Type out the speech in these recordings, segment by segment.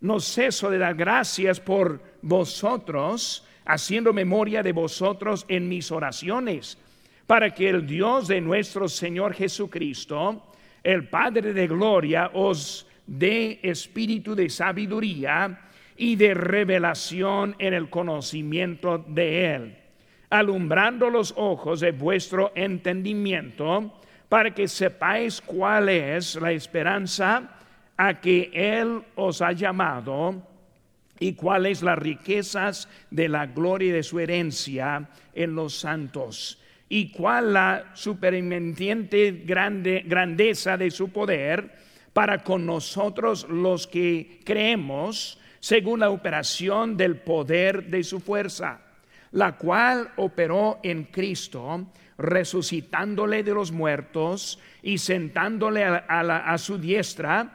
no ceso de dar gracias por vosotros, haciendo memoria de vosotros en mis oraciones, para que el Dios de nuestro Señor Jesucristo, el Padre de Gloria, os dé espíritu de sabiduría y de revelación en el conocimiento de Él, alumbrando los ojos de vuestro entendimiento, para que sepáis cuál es la esperanza a que Él os ha llamado y cuáles las riquezas de la gloria de su herencia en los santos y cuál la superintendente grande, grandeza de su poder para con nosotros los que creemos según la operación del poder de su fuerza, la cual operó en Cristo, resucitándole de los muertos y sentándole a, a su diestra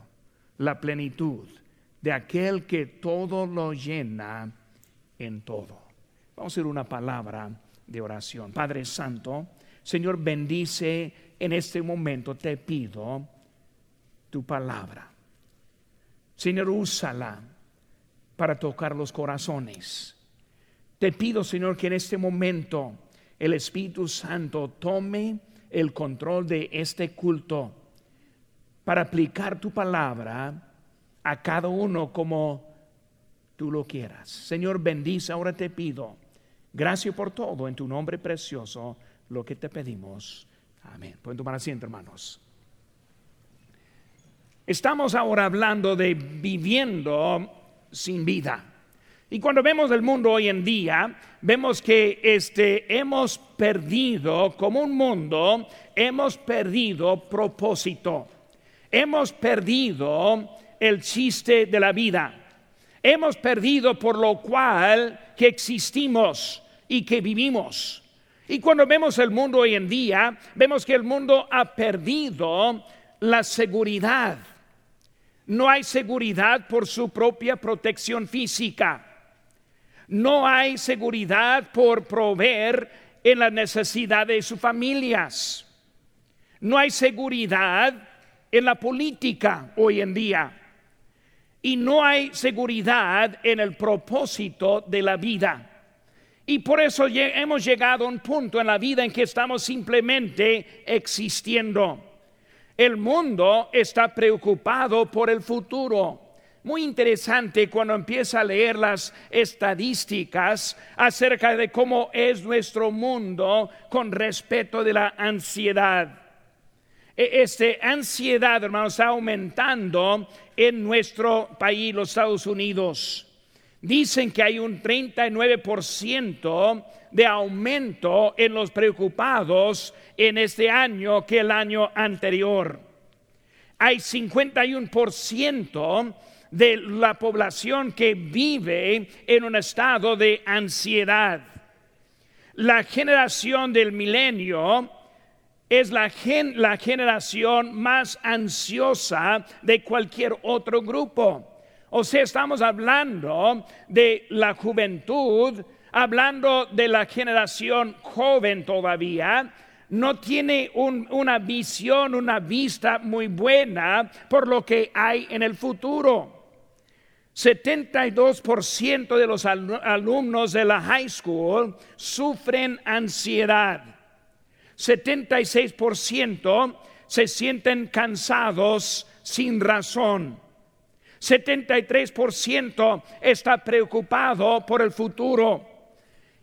la plenitud de aquel que todo lo llena en todo. Vamos a hacer una palabra de oración. Padre Santo, Señor, bendice en este momento, te pido tu palabra. Señor, úsala para tocar los corazones. Te pido, Señor, que en este momento el Espíritu Santo tome el control de este culto para aplicar tu palabra a cada uno como tú lo quieras. Señor, bendice, ahora te pido. Gracias por todo, en tu nombre precioso, lo que te pedimos. Amén. Pueden tomar asiento, hermanos. Estamos ahora hablando de viviendo sin vida. Y cuando vemos el mundo hoy en día, vemos que este, hemos perdido, como un mundo, hemos perdido propósito. Hemos perdido el chiste de la vida. Hemos perdido por lo cual que existimos y que vivimos. Y cuando vemos el mundo hoy en día, vemos que el mundo ha perdido la seguridad. No hay seguridad por su propia protección física. No hay seguridad por proveer en las necesidades de sus familias. No hay seguridad en la política hoy en día. Y no hay seguridad en el propósito de la vida. Y por eso hemos llegado a un punto en la vida en que estamos simplemente existiendo. El mundo está preocupado por el futuro. Muy interesante cuando empieza a leer las estadísticas acerca de cómo es nuestro mundo con respecto de la ansiedad. E, este ansiedad, hermanos, está aumentando en nuestro país, los Estados Unidos. Dicen que hay un 39% de aumento en los preocupados en este año que el año anterior. Hay 51% de la población que vive en un estado de ansiedad. La generación del milenio es la, generación más ansiosa de cualquier otro grupo. O sea, estamos hablando de la juventud, hablando de la generación joven todavía, no tiene una visión, una vista muy buena por lo que hay en el futuro. 72% de los alumnos de la high school sufren ansiedad. 76% se sienten cansados sin razón. 73% está preocupado por el futuro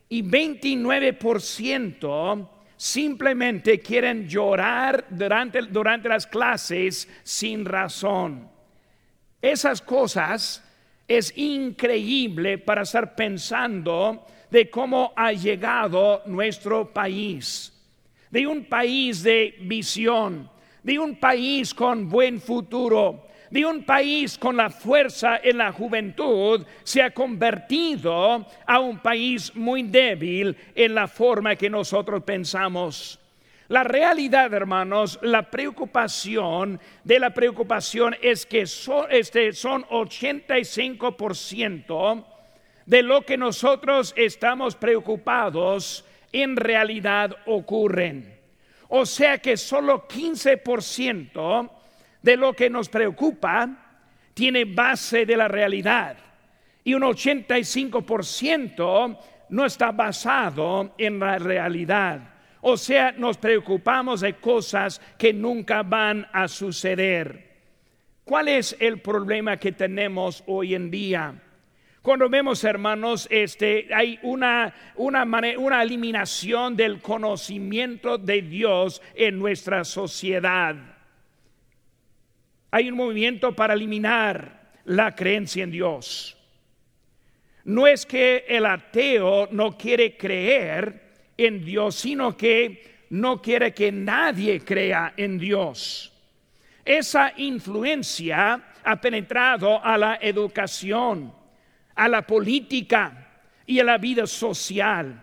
y 29% simplemente quieren llorar durante, durante las clases sin razón. Esas cosas es increíble para estar pensando de cómo ha llegado nuestro país de un país de visión, de un país con buen futuro, de un país con la fuerza en la juventud se ha convertido a un país muy débil en la forma que nosotros pensamos. La realidad, hermanos, la preocupación de la preocupación es que son, este, son 85% de lo que nosotros estamos preocupados en realidad ocurren. O sea que solo 15% de lo que nos preocupa tiene base de la realidad y un 85% no está basado en la realidad. O sea, nos preocupamos de cosas que nunca van a suceder. ¿Cuál es el problema que tenemos hoy en día? Cuando vemos, hermanos, este, hay una, una, una eliminación del conocimiento de Dios en nuestra sociedad. Hay un movimiento para eliminar la creencia en Dios. No es que el ateo no quiere creer en Dios, sino que no quiere que nadie crea en Dios. Esa influencia ha penetrado a la educación, a la política y a la vida social.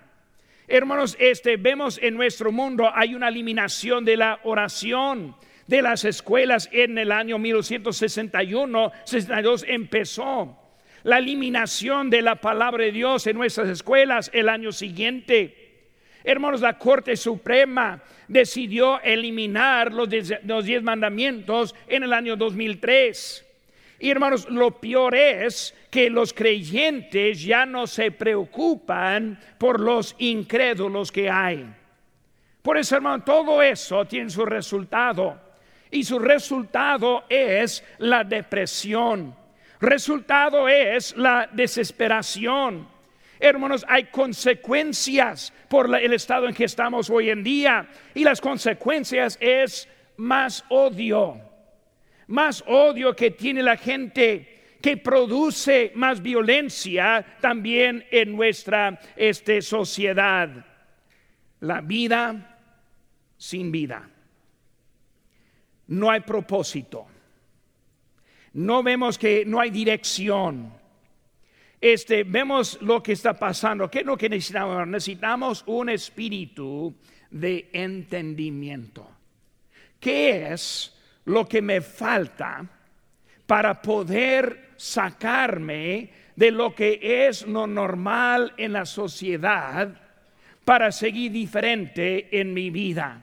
Hermanos, este vemos en nuestro mundo hay una eliminación de la oración de las escuelas en el año 1961, 62 empezó la eliminación de la palabra de Dios en nuestras escuelas el año siguiente. Hermanos, la Corte Suprema decidió eliminar los diez, mandamientos en el año 2003. Y hermanos, lo peor es que los creyentes ya no se preocupan por los incrédulos que hay. Por eso, hermano, todo eso tiene su resultado y su resultado es la depresión. Resultado es la desesperación. Hermanos, hay consecuencias por el estado en que estamos hoy en día y las consecuencias es más odio, más odio que tiene la gente que produce más violencia también en nuestra este, sociedad. La vida sin vida no hay propósito. No vemos que no hay dirección. Este, vemos lo que está pasando. ¿Qué es lo que necesitamos? Necesitamos un espíritu de entendimiento. ¿Qué es lo que me falta para poder sacarme de lo que es lo normal en la sociedad para seguir diferente en mi vida?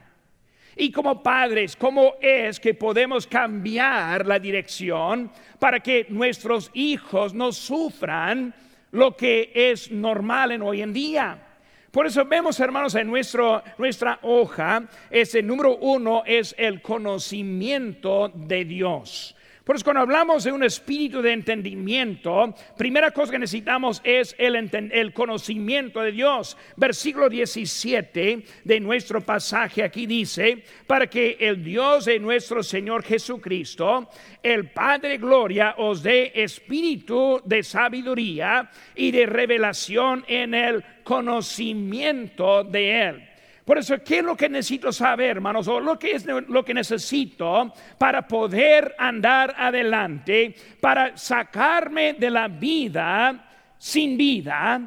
Y como padres, ¿cómo es que podemos cambiar la dirección para que nuestros hijos no sufran lo que es normal en hoy en día? Por eso vemos, hermanos, en nuestro, nuestra hoja, ese número uno es el conocimiento de Dios. Por eso cuando hablamos de un espíritu de entendimiento, primera cosa que necesitamos es el, el, conocimiento de Dios. Versículo 17 de nuestro pasaje aquí dice, para que el Dios de nuestro Señor Jesucristo, el Padre Gloria, os dé espíritu de sabiduría y de revelación en el conocimiento de Él por eso, ¿qué es lo que necesito saber, hermanos? O lo que es lo que necesito para poder andar adelante, para sacarme de la vida sin vida,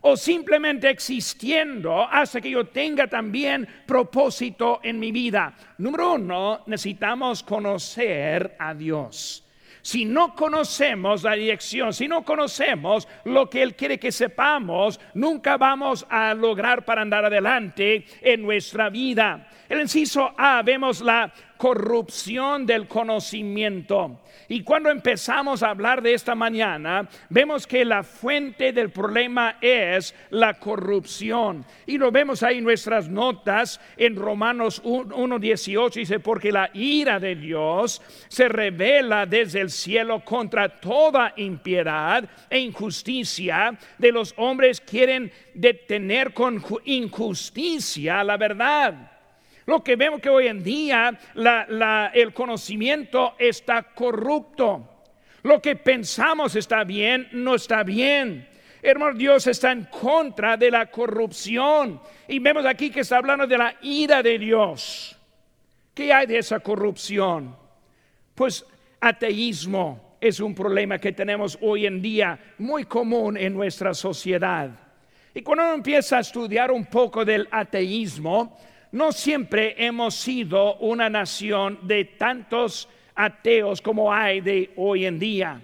o simplemente existiendo hasta que yo tenga también propósito en mi vida. Número uno, necesitamos conocer a Dios. Si no conocemos la dirección, si no conocemos lo que Él quiere que sepamos, nunca vamos a lograr para andar adelante en nuestra vida. El inciso A, vemos la corrupción del conocimiento. Y cuando empezamos a hablar de esta mañana, vemos que la fuente del problema es la corrupción. Y lo vemos ahí en nuestras notas en Romanos 1.18, dice, porque la ira de Dios se revela desde el cielo contra toda impiedad e injusticia de los hombres quieren detener con injusticia la verdad lo que vemos que hoy en día el conocimiento está corrupto. Lo que pensamos está bien, no está bien. Hermano, Dios está en contra de la corrupción. Y vemos aquí que está hablando de la ira de Dios. ¿Qué hay de esa corrupción? Pues ateísmo es un problema que tenemos hoy en día muy común en nuestra sociedad. Y cuando uno empieza a estudiar un poco del ateísmo, no siempre hemos sido una nación de tantos ateos como hay de hoy en día.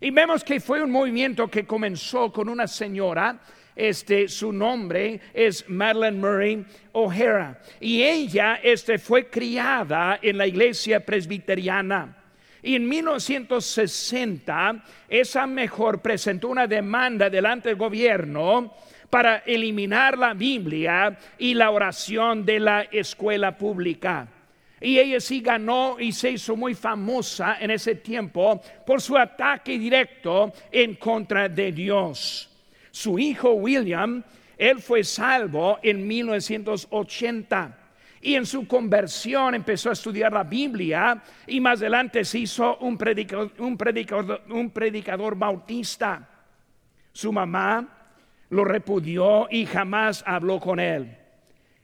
Y vemos que fue un movimiento que comenzó con una señora, este, su nombre es Madeline Murray O'Hara, y ella este, fue criada en la iglesia presbiteriana. Y en 1960, esa mejor presentó una demanda delante del gobierno para eliminar la Biblia y la oración de la escuela pública. Y ella sí ganó y se hizo muy famosa en ese tiempo por su ataque directo en contra de Dios. Su hijo William, él fue salvo en 1980 y en su conversión empezó a estudiar la Biblia y más adelante se hizo un predicador, un predicador, un predicador bautista. Su mamá lo repudió y jamás habló con él.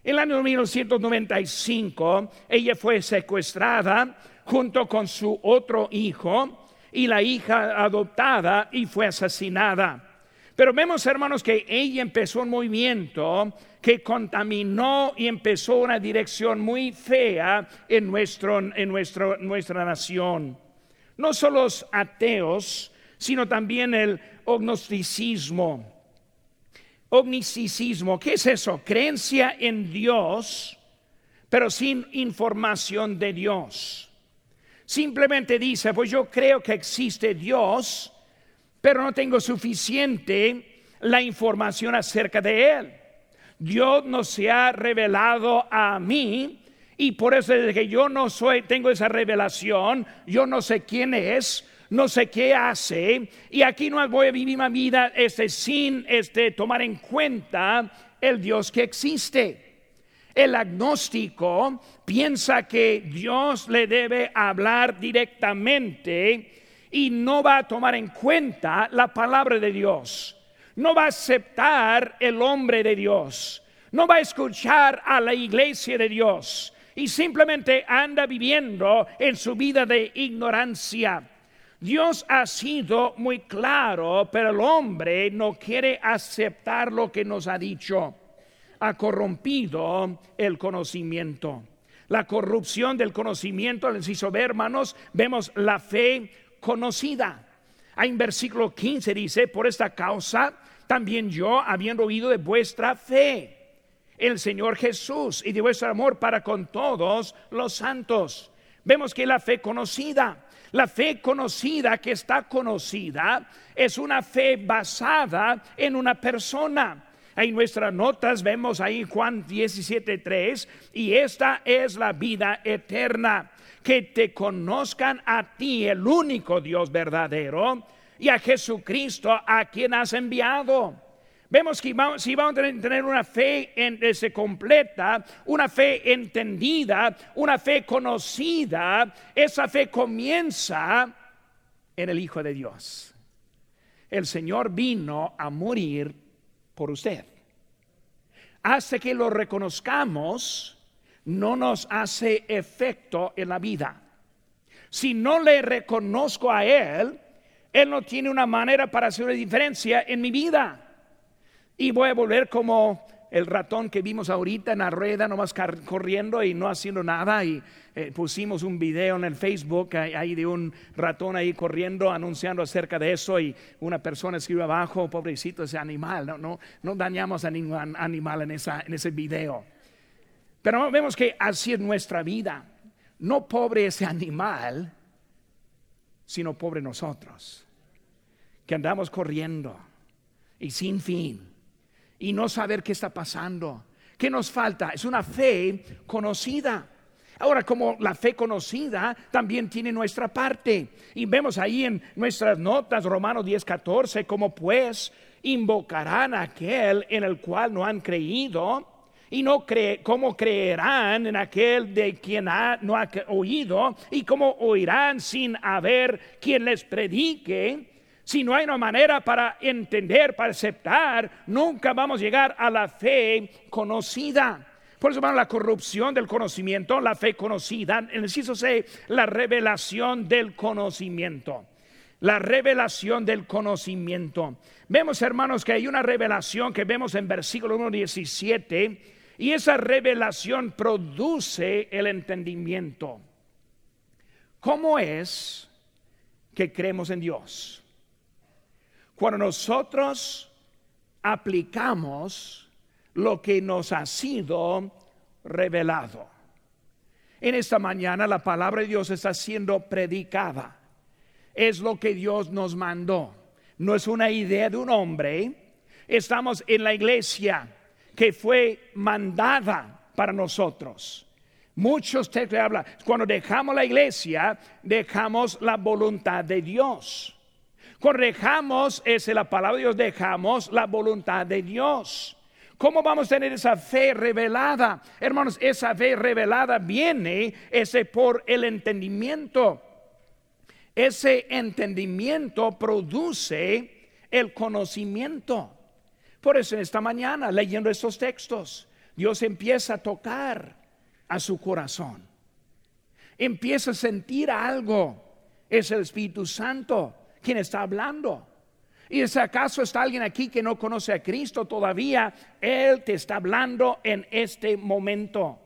En el año 1995, ella fue secuestrada junto con su otro hijo y la hija adoptada y fue asesinada. Pero vemos, hermanos, que ella empezó un movimiento que contaminó y empezó una dirección muy fea en, nuestro, en nuestro, nuestra nación. No solo los ateos, sino también el gnosticismo Ognicismo, ¿qué es eso? Creencia en Dios, pero sin información de Dios. Simplemente dice, pues yo creo que existe Dios, pero no tengo suficiente la información acerca de Él. Dios no se ha revelado a mí y por eso desde que yo no soy, tengo esa revelación, yo no sé quién es, no sé qué hace, y aquí no voy a vivir mi vida este, sin este, tomar en cuenta el Dios que existe. El agnóstico piensa que Dios le debe hablar directamente y no va a tomar en cuenta la palabra de Dios. No va a aceptar el hombre de Dios. No va a escuchar a la iglesia de Dios. Y simplemente anda viviendo en su vida de ignorancia. Dios ha sido muy claro, pero el hombre no quiere aceptar lo que nos ha dicho. Ha corrompido el conocimiento. La corrupción del conocimiento les hizo ver, hermanos, vemos la fe conocida. Hay en versículo 15 dice, por esta causa también yo, habiendo oído de vuestra fe, el Señor Jesús y de vuestro amor para con todos los santos. Vemos que la fe conocida la fe conocida que está conocida es una fe basada en una persona. En nuestras notas vemos ahí Juan 17:3 y esta es la vida eterna, que te conozcan a ti, el único Dios verdadero, y a Jesucristo a quien has enviado. Vemos que si vamos a tener una fe en, se completa, una fe entendida, una fe conocida, esa fe comienza en el Hijo de Dios. El Señor vino a morir por usted. Hasta que lo reconozcamos, no nos hace efecto en la vida. Si no le reconozco a Él, Él no tiene una manera para hacer una diferencia en mi vida. Y voy a volver como el ratón que vimos ahorita en la rueda, nomás corriendo y no haciendo nada. Y eh, pusimos un video en el Facebook ahí de un ratón ahí corriendo, anunciando acerca de eso. Y una persona escribe abajo, pobrecito ese animal. No, no, dañamos a ningún animal en ese video. Pero vemos que así es nuestra vida. No pobre ese animal, sino pobre nosotros, que andamos corriendo y sin fin y no saber qué está pasando. ¿Qué nos falta? Es una fe conocida. Ahora, como la fe conocida también tiene nuestra parte. Y vemos ahí en nuestras notas, Romanos 10, 14, como pues invocarán a aquel en el cual no han creído. Y no cree, cómo creerán en aquel de quien no ha oído. Y cómo oirán sin haber quien les predique. Si no hay una manera para entender, para aceptar, nunca vamos a llegar a la fe conocida. Por eso, hermano, la corrupción del conocimiento, la fe conocida, en el inciso C, la revelación del conocimiento. La revelación del conocimiento. Vemos, hermanos, que hay una revelación que vemos en versículo 1, 17, y esa revelación produce el entendimiento. ¿Cómo es que creemos en Dios? Cuando nosotros aplicamos lo que nos ha sido revelado. En esta mañana la palabra de Dios está siendo predicada. Es lo que Dios nos mandó. No es una idea de un hombre. Estamos en la iglesia que fue mandada para nosotros. Muchos te hablan, cuando dejamos la iglesia, dejamos la voluntad de Dios. Correjamos, es la palabra de Dios, dejamos la voluntad de Dios. ¿Cómo vamos a tener esa fe revelada? Hermanos, esa fe revelada viene ese por el entendimiento. Ese entendimiento produce el conocimiento. Por eso en esta mañana, leyendo estos textos, Dios empieza a tocar a su corazón. Empieza a sentir algo. Es el Espíritu Santo quien está hablando. Y si acaso está alguien aquí que no conoce a Cristo todavía, Él te está hablando en este momento.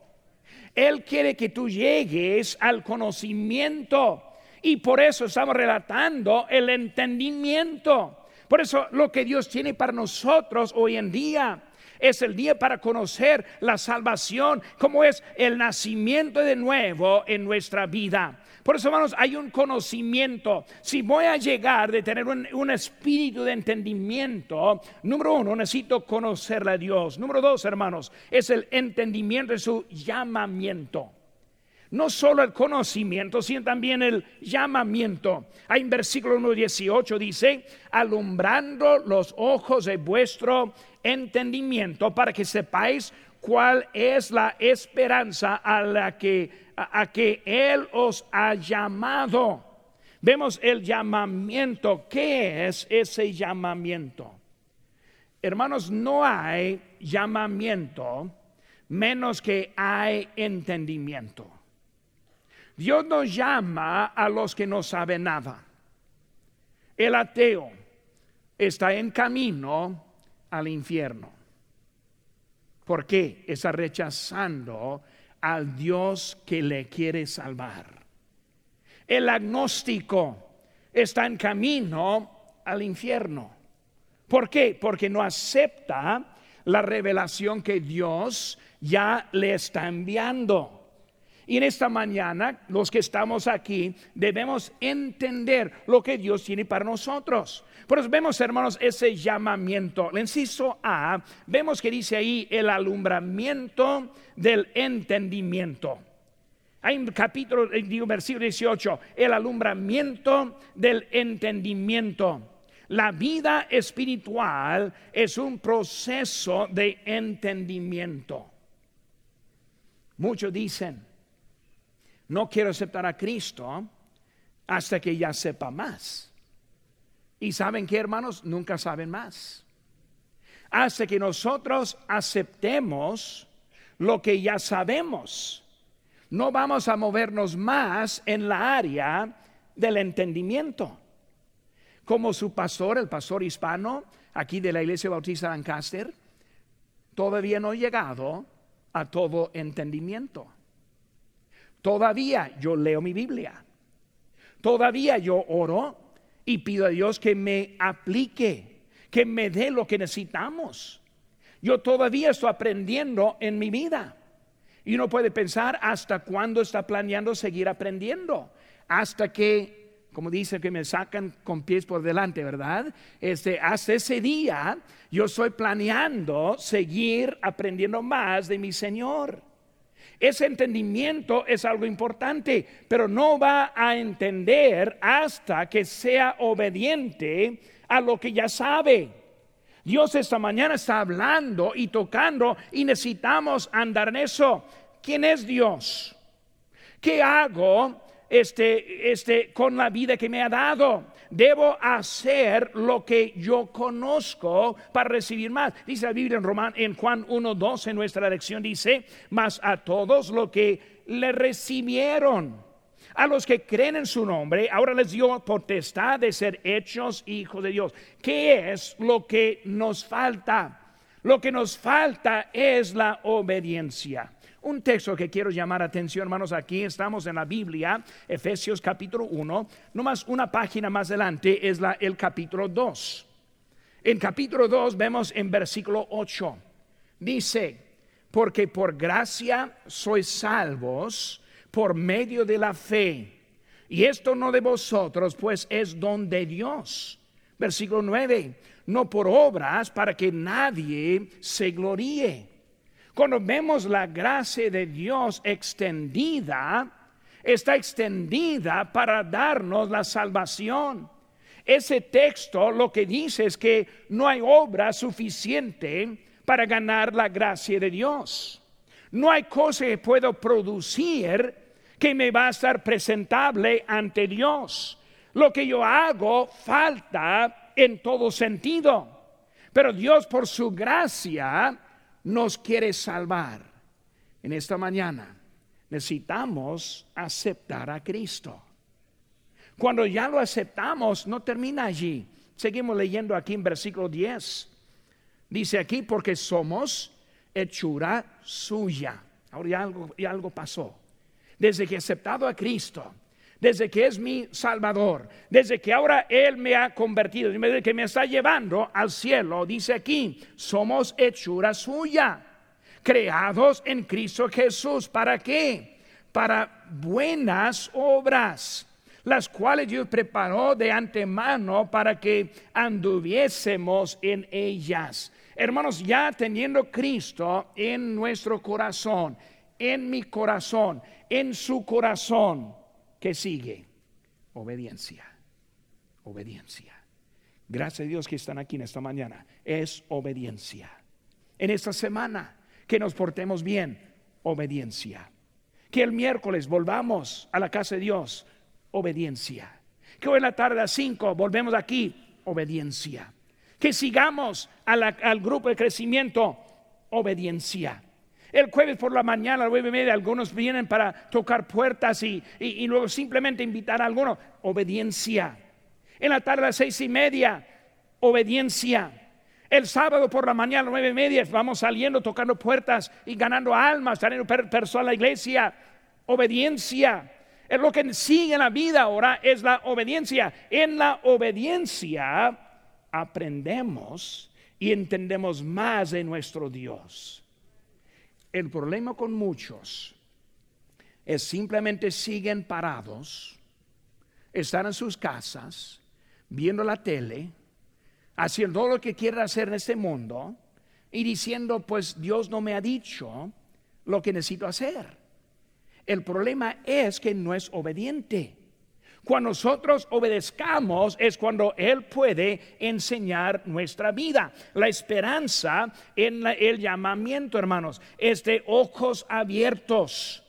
Él quiere que tú llegues al conocimiento. Y por eso estamos relatando el entendimiento. Por eso lo que Dios tiene para nosotros hoy en día es el día para conocer la salvación, como es el nacimiento de nuevo en nuestra vida. Por eso, hermanos, hay un conocimiento. Si voy a llegar de tener un, espíritu de entendimiento, número uno, necesito conocerle a Dios. Número dos, hermanos, es el entendimiento de su llamamiento. No solo el conocimiento, sino también el llamamiento. Hay en versículo 1, 18 dice, alumbrando los ojos de vuestro entendimiento para que sepáis cuál es la esperanza a la que a, que Él os ha llamado. Vemos el llamamiento. ¿Qué es ese llamamiento? Hermanos, no hay llamamiento menos que hay entendimiento. Dios nos llama a los que no saben nada. El ateo está en camino al infierno. ¿Por qué? Está rechazando al Dios que le quiere salvar. El agnóstico está en camino al infierno. ¿Por qué? Porque no acepta la revelación que Dios ya le está enviando. Y en esta mañana, los que estamos aquí, debemos entender lo que Dios tiene para nosotros. Por eso vemos, hermanos, ese llamamiento. El inciso A, vemos que dice ahí el alumbramiento del entendimiento. Hay un capítulo, eh, digo, versículo 18, el alumbramiento del entendimiento. La vida espiritual es un proceso de entendimiento. Muchos dicen, no quiero aceptar a Cristo hasta que ya sepa más. Y saben que hermanos, nunca saben más. Hasta que nosotros aceptemos lo que ya sabemos, no vamos a movernos más en la área del entendimiento. Como su pastor, el pastor hispano, aquí de la Iglesia Bautista Lancaster, todavía no he llegado a todo entendimiento. Todavía yo leo mi Biblia. Todavía yo oro y pido a Dios que me aplique, que me dé lo que necesitamos. Yo todavía estoy aprendiendo en mi vida. Y uno puede pensar hasta cuándo está planeando seguir aprendiendo. Hasta que, como dice que me sacan con pies por delante, ¿verdad? Este, hasta ese día yo estoy planeando seguir aprendiendo más de mi Señor. Ese entendimiento es algo importante, pero no va a entender hasta que sea obediente a lo que ya sabe. Dios esta mañana está hablando y tocando y necesitamos andar en eso. ¿Quién es Dios? ¿Qué hago este, este, con la vida que me ha dado. Debo hacer lo que yo conozco para recibir más. Dice la Biblia en, Román, en Juan 1.2 en nuestra lección, dice, más a todos lo que le recibieron. A los que creen en su nombre, ahora les dio potestad de ser hechos hijos de Dios. ¿Qué es lo que nos falta? Lo que nos falta es la obediencia. Un texto que quiero llamar atención, hermanos, aquí estamos en la Biblia, Efesios capítulo 1, más una página más adelante es la, el capítulo 2. En capítulo 2 vemos en versículo 8, dice, porque por gracia sois salvos por medio de la fe. Y esto no de vosotros, pues es don de Dios. Versículo 9, no por obras para que nadie se gloríe cuando vemos la gracia de Dios extendida, está extendida para darnos la salvación. Ese texto lo que dice es que no hay obra suficiente para ganar la gracia de Dios. No hay cosa que puedo producir que me va a estar presentable ante Dios. Lo que yo hago falta en todo sentido. Pero Dios por su gracia nos quiere salvar. En esta mañana necesitamos aceptar a Cristo. Cuando ya lo aceptamos, no termina allí. Seguimos leyendo aquí en versículo 10. Dice aquí, porque somos hechura suya. Ahora ya algo, algo pasó. Desde que he aceptado a Cristo, desde que es mi Salvador, desde que ahora Él me ha convertido, desde que me está llevando al cielo, dice aquí, somos hechura suya, creados en Cristo Jesús. ¿Para qué? Para buenas obras, las cuales Dios preparó de antemano para que anduviésemos en ellas. Hermanos, ya teniendo Cristo en nuestro corazón, en mi corazón, en su corazón, ¿Qué sigue? Obediencia. Obediencia. Gracias a Dios que están aquí en esta mañana. Es obediencia. En esta semana, que nos portemos bien. Obediencia. Que el miércoles volvamos a la casa de Dios. Obediencia. Que hoy en la tarde a 5 volvemos aquí. Obediencia. Que sigamos al grupo de crecimiento. Obediencia el jueves por la mañana, a las nueve y media, algunos vienen para tocar puertas y, luego simplemente invitar a algunos. Obediencia. En la tarde a las seis y media, obediencia. El sábado por la mañana a las nueve y media vamos saliendo, tocando puertas y ganando almas, trayendo personas a la iglesia. Obediencia. Es lo que sigue en la vida ahora, es la obediencia. En la obediencia aprendemos y entendemos más de nuestro Dios. El problema con muchos es simplemente siguen parados, están en sus casas, viendo la tele, haciendo lo que quieren hacer en este mundo y diciendo, pues Dios no me ha dicho lo que necesito hacer. El problema es que no es obediente. Cuando nosotros obedezcamos es cuando Él puede enseñar nuestra vida. La esperanza en el llamamiento, hermanos, es de ojos abiertos.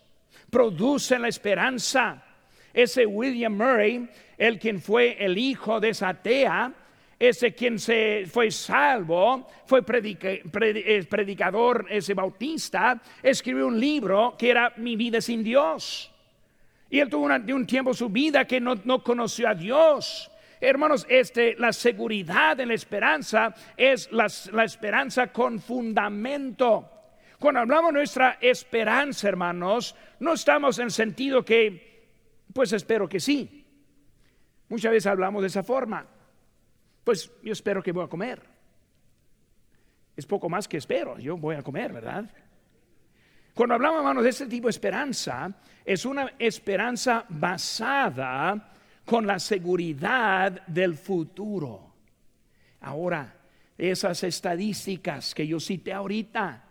Produce la esperanza. Ese William Murray, el quien fue el hijo de esa atea, ese quien se fue salvo, fue predicador, ese bautista, escribió un libro que era Mi vida sin Dios. Y él tuvo de un tiempo su vida que no, conoció a Dios. Hermanos, este, la seguridad en la esperanza es la, la esperanza con fundamento. Cuando hablamos de nuestra esperanza, hermanos, no estamos en el sentido que, pues espero que sí. Muchas veces hablamos de esa forma. Pues yo espero que voy a comer. Es poco más que espero, yo voy a comer, ¿verdad? Cuando hablamos, hermanos, de este tipo de esperanza, es una esperanza basada con la seguridad del futuro. Ahora, esas estadísticas que yo cité ahorita,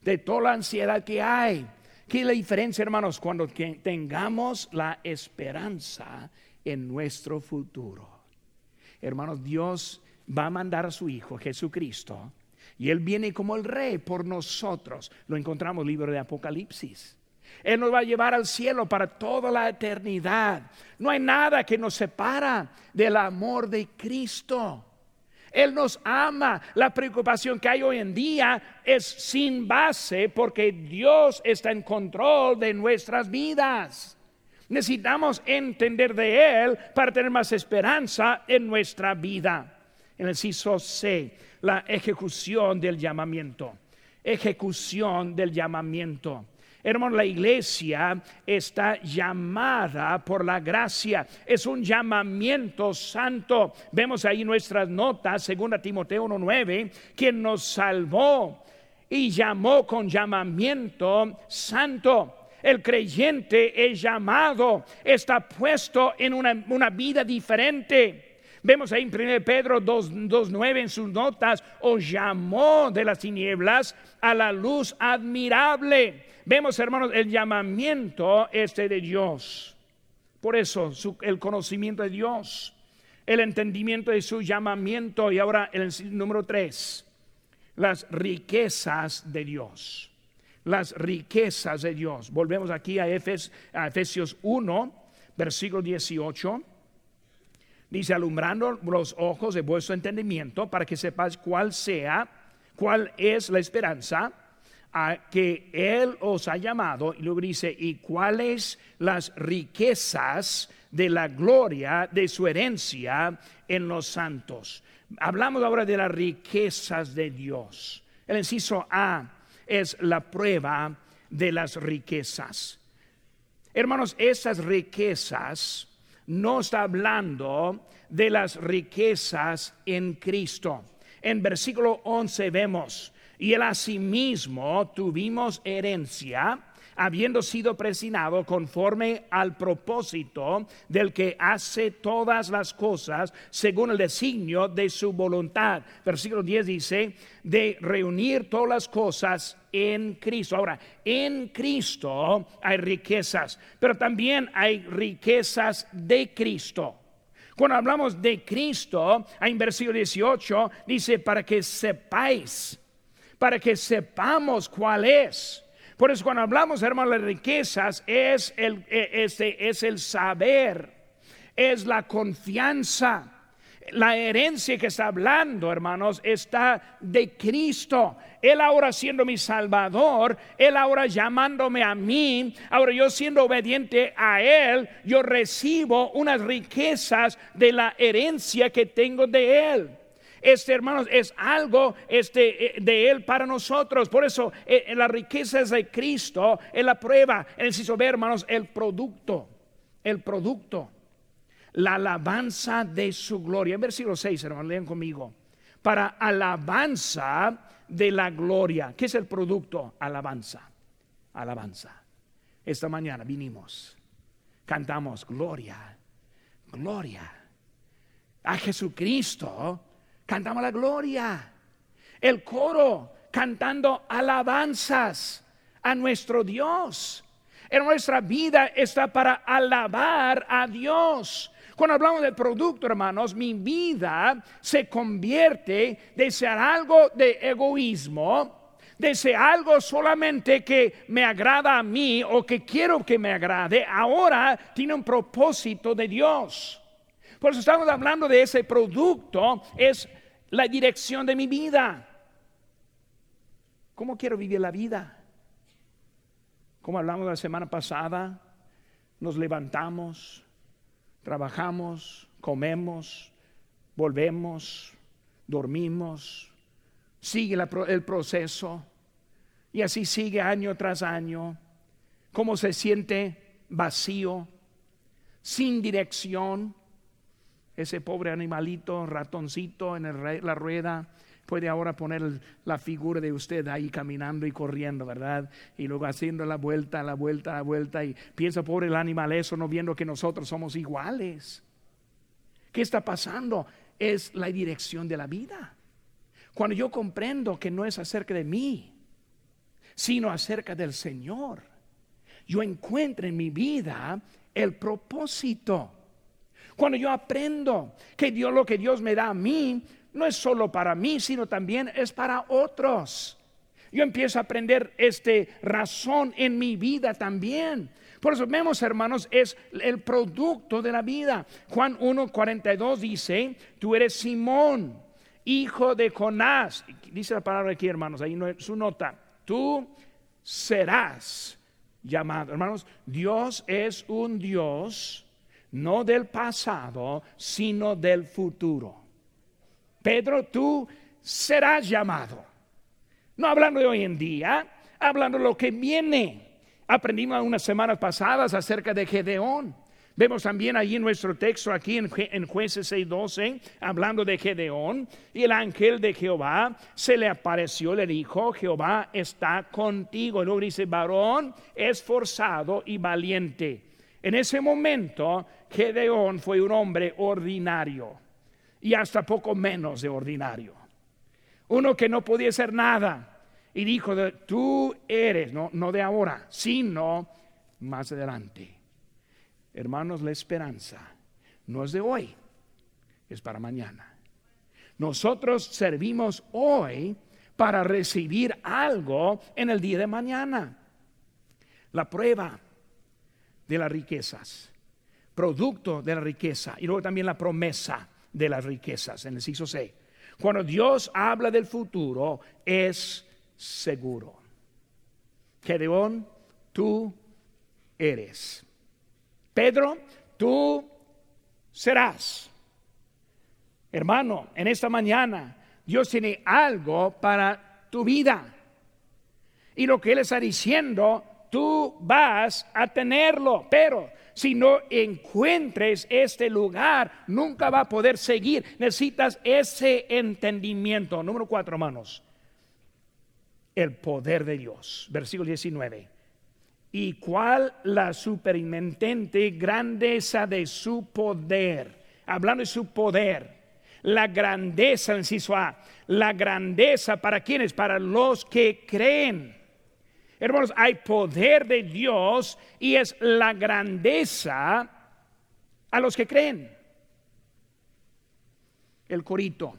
de toda la ansiedad que hay, ¿qué es la diferencia, hermanos, cuando tengamos la esperanza en nuestro futuro? Hermanos, Dios va a mandar a su Hijo Jesucristo y Él viene como el rey por nosotros. Lo encontramos en el libro de Apocalipsis. Él nos va a llevar al cielo para toda la eternidad. No hay nada que nos separa del amor de Cristo. Él nos ama. La preocupación que hay hoy en día es sin base porque Dios está en control de nuestras vidas. Necesitamos entender de Él para tener más esperanza en nuestra vida. En el CISO C, la ejecución del llamamiento. Ejecución del llamamiento. Hermano, la iglesia está llamada por la gracia. Es un llamamiento santo. Vemos ahí nuestras notas, 2 Timoteo 1.9, quien nos salvó y llamó con llamamiento santo. El creyente es llamado, está puesto en una vida diferente. Vemos ahí en 1 Pedro 2.9 en sus notas, os llamó de las tinieblas a la luz admirable vemos, hermanos, el llamamiento este de Dios. Por eso, el conocimiento de Dios, el entendimiento de su llamamiento. Y ahora el número tres, las riquezas de Dios. Las riquezas de Dios. Volvemos aquí a, a Efesios 1, versículo 18. Dice, alumbrando los ojos de vuestro entendimiento para que sepas cuál sea, cuál es la esperanza a que Él os ha llamado, y luego dice, y cuáles las riquezas de la gloria de su herencia en los santos. Hablamos ahora de las riquezas de Dios. El inciso A es la prueba de las riquezas. Hermanos, esas riquezas no está hablando de las riquezas en Cristo. En versículo 11 vemos, y él asimismo tuvimos herencia, habiendo sido presinado conforme al propósito del que hace todas las cosas según el designio de su voluntad. Versículo 10 dice, de reunir todas las cosas en Cristo. Ahora, en Cristo hay riquezas, pero también hay riquezas de Cristo. Cuando hablamos de Cristo, en versículo 18 dice, para que sepáis para que sepamos cuál es. Por eso cuando hablamos, hermanos, de riquezas, es el, e, este, es el saber, es la confianza. La herencia que está hablando, hermanos, está de Cristo. Él ahora siendo mi Salvador, Él ahora llamándome a mí, ahora yo siendo obediente a Él, yo recibo unas riquezas de la herencia que tengo de Él. Este, hermanos, es algo este, eh, de Él para nosotros. Por eso, eh, en la riqueza de Cristo, en la prueba, en el ver, hermanos, el producto, el producto, la alabanza de su gloria. En versículo 6, hermanos, lean conmigo. Para alabanza de la gloria. ¿Qué es el producto? Alabanza. Alabanza. Esta mañana vinimos, cantamos gloria, gloria a Jesucristo cantamos la gloria. El coro cantando alabanzas a nuestro Dios. En nuestra vida está para alabar a Dios. Cuando hablamos del producto, hermanos, mi vida se convierte de ser algo de egoísmo, de ser algo solamente que me agrada a mí o que quiero que me agrade, ahora tiene un propósito de Dios. Por eso estamos hablando de ese producto, es la dirección de mi vida. ¿Cómo quiero vivir la vida? Como hablamos la semana pasada, nos levantamos, trabajamos, comemos, volvemos, dormimos, sigue el proceso y así sigue año tras año. ¿Cómo se siente vacío, sin dirección? Ese pobre animalito, ratoncito en la rueda, puede ahora poner la figura de usted ahí caminando y corriendo, ¿verdad? Y luego haciendo la vuelta, la vuelta, la vuelta y piensa por el animal eso, no viendo que nosotros somos iguales. ¿Qué está pasando? Es la dirección de la vida. Cuando yo comprendo que no es acerca de mí, sino acerca del Señor, yo encuentro en mi vida el propósito. Cuando yo aprendo que Dios lo que Dios me da a mí no es solo para mí, sino también es para otros. yo empiezo a aprender este razón en mi vida también. Por eso vemos, hermanos, es el producto de la vida. Juan 1:42 dice, tú eres Simón, hijo de Jonás. Dice la palabra aquí, hermanos, ahí no su nota. Tú serás llamado. Hermanos, Dios es un Dios no del pasado, sino del futuro. Pedro, tú serás llamado. No hablando de hoy en día, hablando de lo que viene. Aprendimos unas semanas pasadas acerca de Gedeón. Vemos también allí nuestro texto, aquí en, en jueces 6:12, hablando de Gedeón, y el ángel de Jehová se le apareció, le dijo, Jehová está contigo. Y luego dice, varón esforzado y valiente. En ese momento, Gedeón fue un hombre ordinario y hasta poco menos de ordinario. Uno que no podía ser nada. Y dijo, tú eres, no, no de ahora, sino más adelante. Hermanos, la esperanza no es de hoy, es para mañana. Nosotros servimos hoy para recibir algo en el día de mañana. La prueba de las riquezas, producto de la riqueza y luego también la promesa de las riquezas, en el inciso C. Cuando Dios habla del futuro, es seguro. Gedeón, tú eres. Pedro, tú serás. Hermano, en esta mañana Dios tiene algo para tu vida. Y lo que Él está diciendo, tú vas a tenerlo. Pero si no encuentres este lugar, nunca va a poder seguir. Necesitas ese entendimiento. Número cuatro, hermanos. El poder de Dios. Versículo 19. Y cuál la superimentente grandeza de su poder. Hablando de su poder. La grandeza, inciso A. La grandeza para quienes? Para los que creen Hermanos, hay poder de Dios y es la grandeza a los que creen. El corito.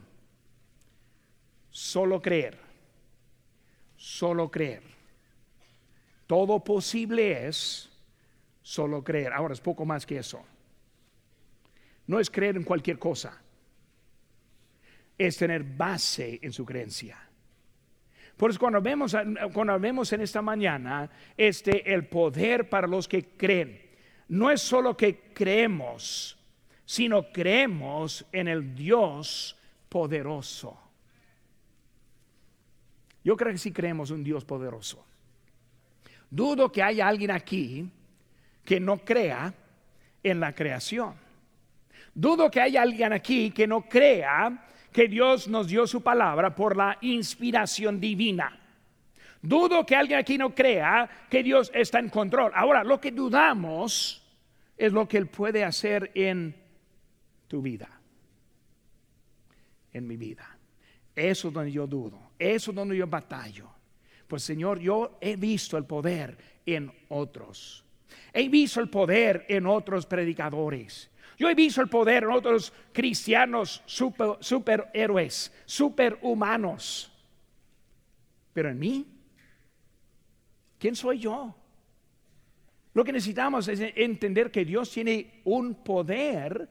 Solo creer. Solo creer. Todo posible es solo creer. Ahora es poco más que eso. No es creer en cualquier cosa. Es tener base en su creencia. Por eso cuando vemos, cuando vemos en esta mañana este, el poder para los que creen, no es solo que creemos, sino creemos en el Dios poderoso. Yo creo que sí creemos un Dios poderoso. Dudo que haya alguien aquí que no crea en la creación. Dudo que haya alguien aquí que no crea que Dios nos dio su palabra por la inspiración divina. Dudo que alguien aquí no crea que Dios está en control. Ahora, lo que dudamos es lo que Él puede hacer en tu vida, en mi vida. Eso es donde yo dudo, eso es donde yo batallo. Pues Señor, yo he visto el poder en otros. He visto el poder en otros predicadores. Yo he visto el poder en otros cristianos super, superhéroes, superhumanos. Pero en mí, ¿quién soy yo? Lo que necesitamos es entender que Dios tiene un poder,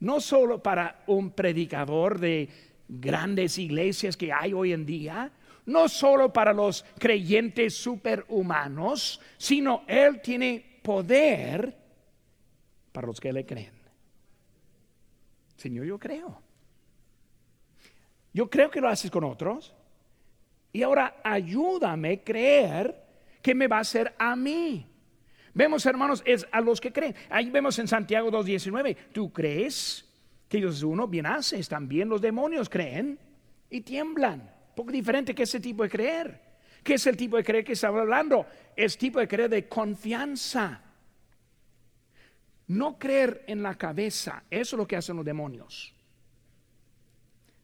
no solo para un predicador de grandes iglesias que hay hoy en día, no solo para los creyentes superhumanos, sino Él tiene poder para los que le creen. Señor, yo creo. Yo creo que lo haces con otros. Y ahora ayúdame a creer que me va a hacer a mí. Vemos, hermanos, es a los que creen. Ahí vemos en Santiago 2.19. ¿Tú crees que Dios es uno? Bien haces. También los demonios creen y tiemblan. Poco diferente que ese tipo de creer. ¿Qué es el tipo de creer que estaba hablando? Es tipo de creer de confianza. No creer en la cabeza, eso es lo que hacen los demonios.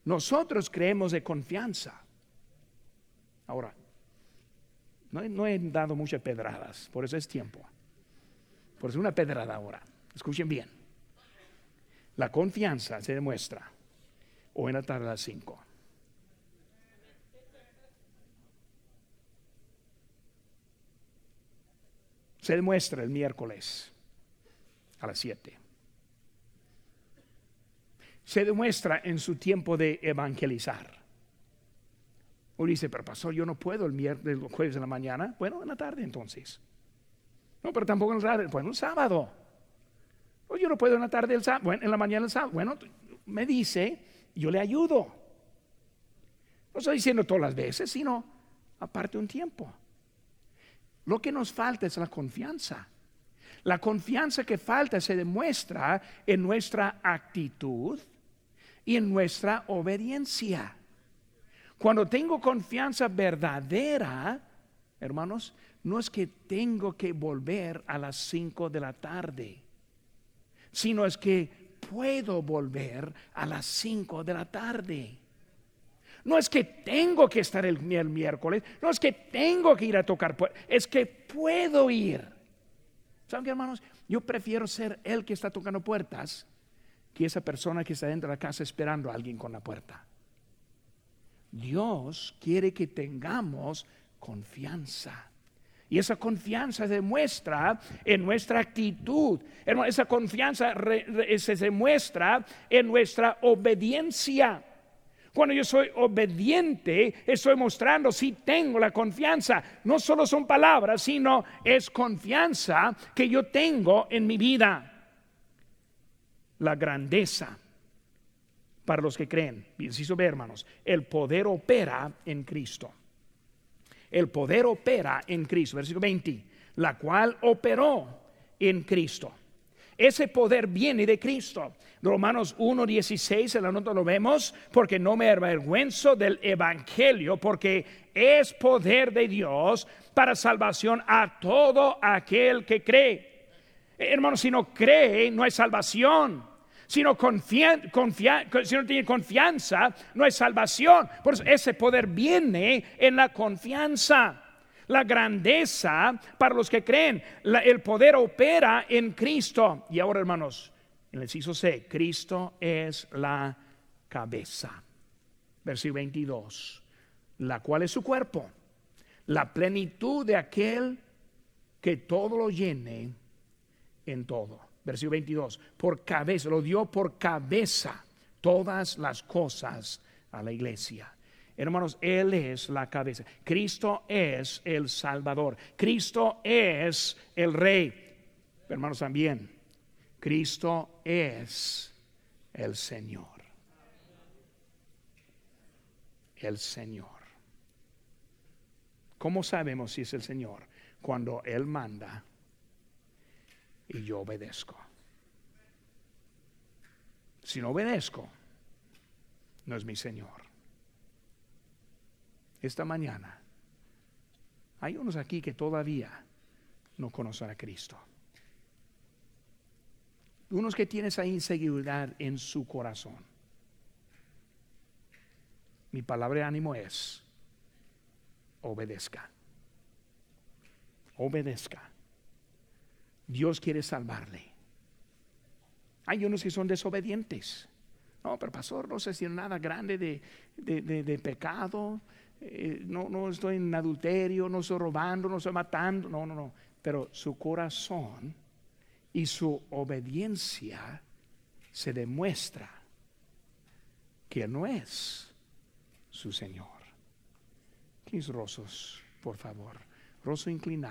Nosotros creemos de confianza. Ahora, no, no he dado muchas pedradas, por eso es tiempo. Por eso es una pedrada ahora. Escuchen bien. La confianza se demuestra hoy en la tarde a las 5. Se demuestra el miércoles a las 7. Se demuestra en su tiempo de evangelizar. Uno dice, pero pastor, yo no puedo el, miércoles, el jueves de la mañana. Bueno, en la tarde entonces. No, pero tampoco en la tarde. Bueno, un sábado. O yo no puedo en la tarde el sábado. Bueno, en la mañana el sábado. Bueno, me dice, yo le ayudo. No estoy diciendo todas las veces, sino aparte un tiempo. Lo que nos falta es la confianza. La confianza que falta se demuestra en nuestra actitud y en nuestra obediencia. Cuando tengo confianza verdadera, hermanos, no es que tengo que volver a las 5 de la tarde, sino es que puedo volver a las 5 de la tarde. No es que tengo que estar el, miércoles, no es que tengo que ir a tocar, es que puedo ir. ¿Saben qué, hermanos? Yo prefiero ser el que está tocando puertas que esa persona que está dentro de la casa esperando a alguien con la puerta. Dios quiere que tengamos confianza. Y esa confianza se demuestra en nuestra actitud. Esa confianza se demuestra en nuestra obediencia. Cuando yo soy obediente, estoy mostrando si tengo la confianza. No solo son palabras, sino es confianza que yo tengo en mi vida. La grandeza para los que creen. Inciso B, hermanos, el poder opera en Cristo. El poder opera en Cristo. Versículo 20, la cual operó en Cristo. Ese poder viene de Cristo. Romanos 1.16, en la nota lo vemos, porque no me avergüenzo del Evangelio, porque es poder de Dios para salvación a todo aquel que cree. Hermanos, si no cree, no hay salvación si no, si no tiene confianza, no hay salvación. Por eso ese poder viene en la confianza. La grandeza para los que creen, el poder opera en Cristo. Y ahora, hermanos, en el inciso C, Cristo es la cabeza. Versículo 22, la cual es su cuerpo, la plenitud de aquel que todo lo llene en todo versículo 22, por cabeza, lo dio por cabeza todas las cosas a la iglesia. Hermanos, Él es la cabeza. Cristo es el Salvador. Cristo es el Rey. Hermanos, también, Cristo es el Señor. El Señor. ¿Cómo sabemos si es el Señor? Cuando Él manda y yo obedezco. Si no obedezco, no es mi Señor. Esta mañana hay unos aquí que todavía no conocen a Cristo. Unos que tienen esa inseguridad en su corazón. Mi palabra de ánimo es, obedezca. Obedezca. Dios quiere salvarle. Hay unos que son desobedientes. No, pero pastor, no sé si nada grande de, pecado. Eh, no, no estoy en adulterio, no estoy robando, no estoy matando. No, no, no. Pero su corazón y su obediencia se demuestra que no es su Señor. Mis por favor. Roso inclinado.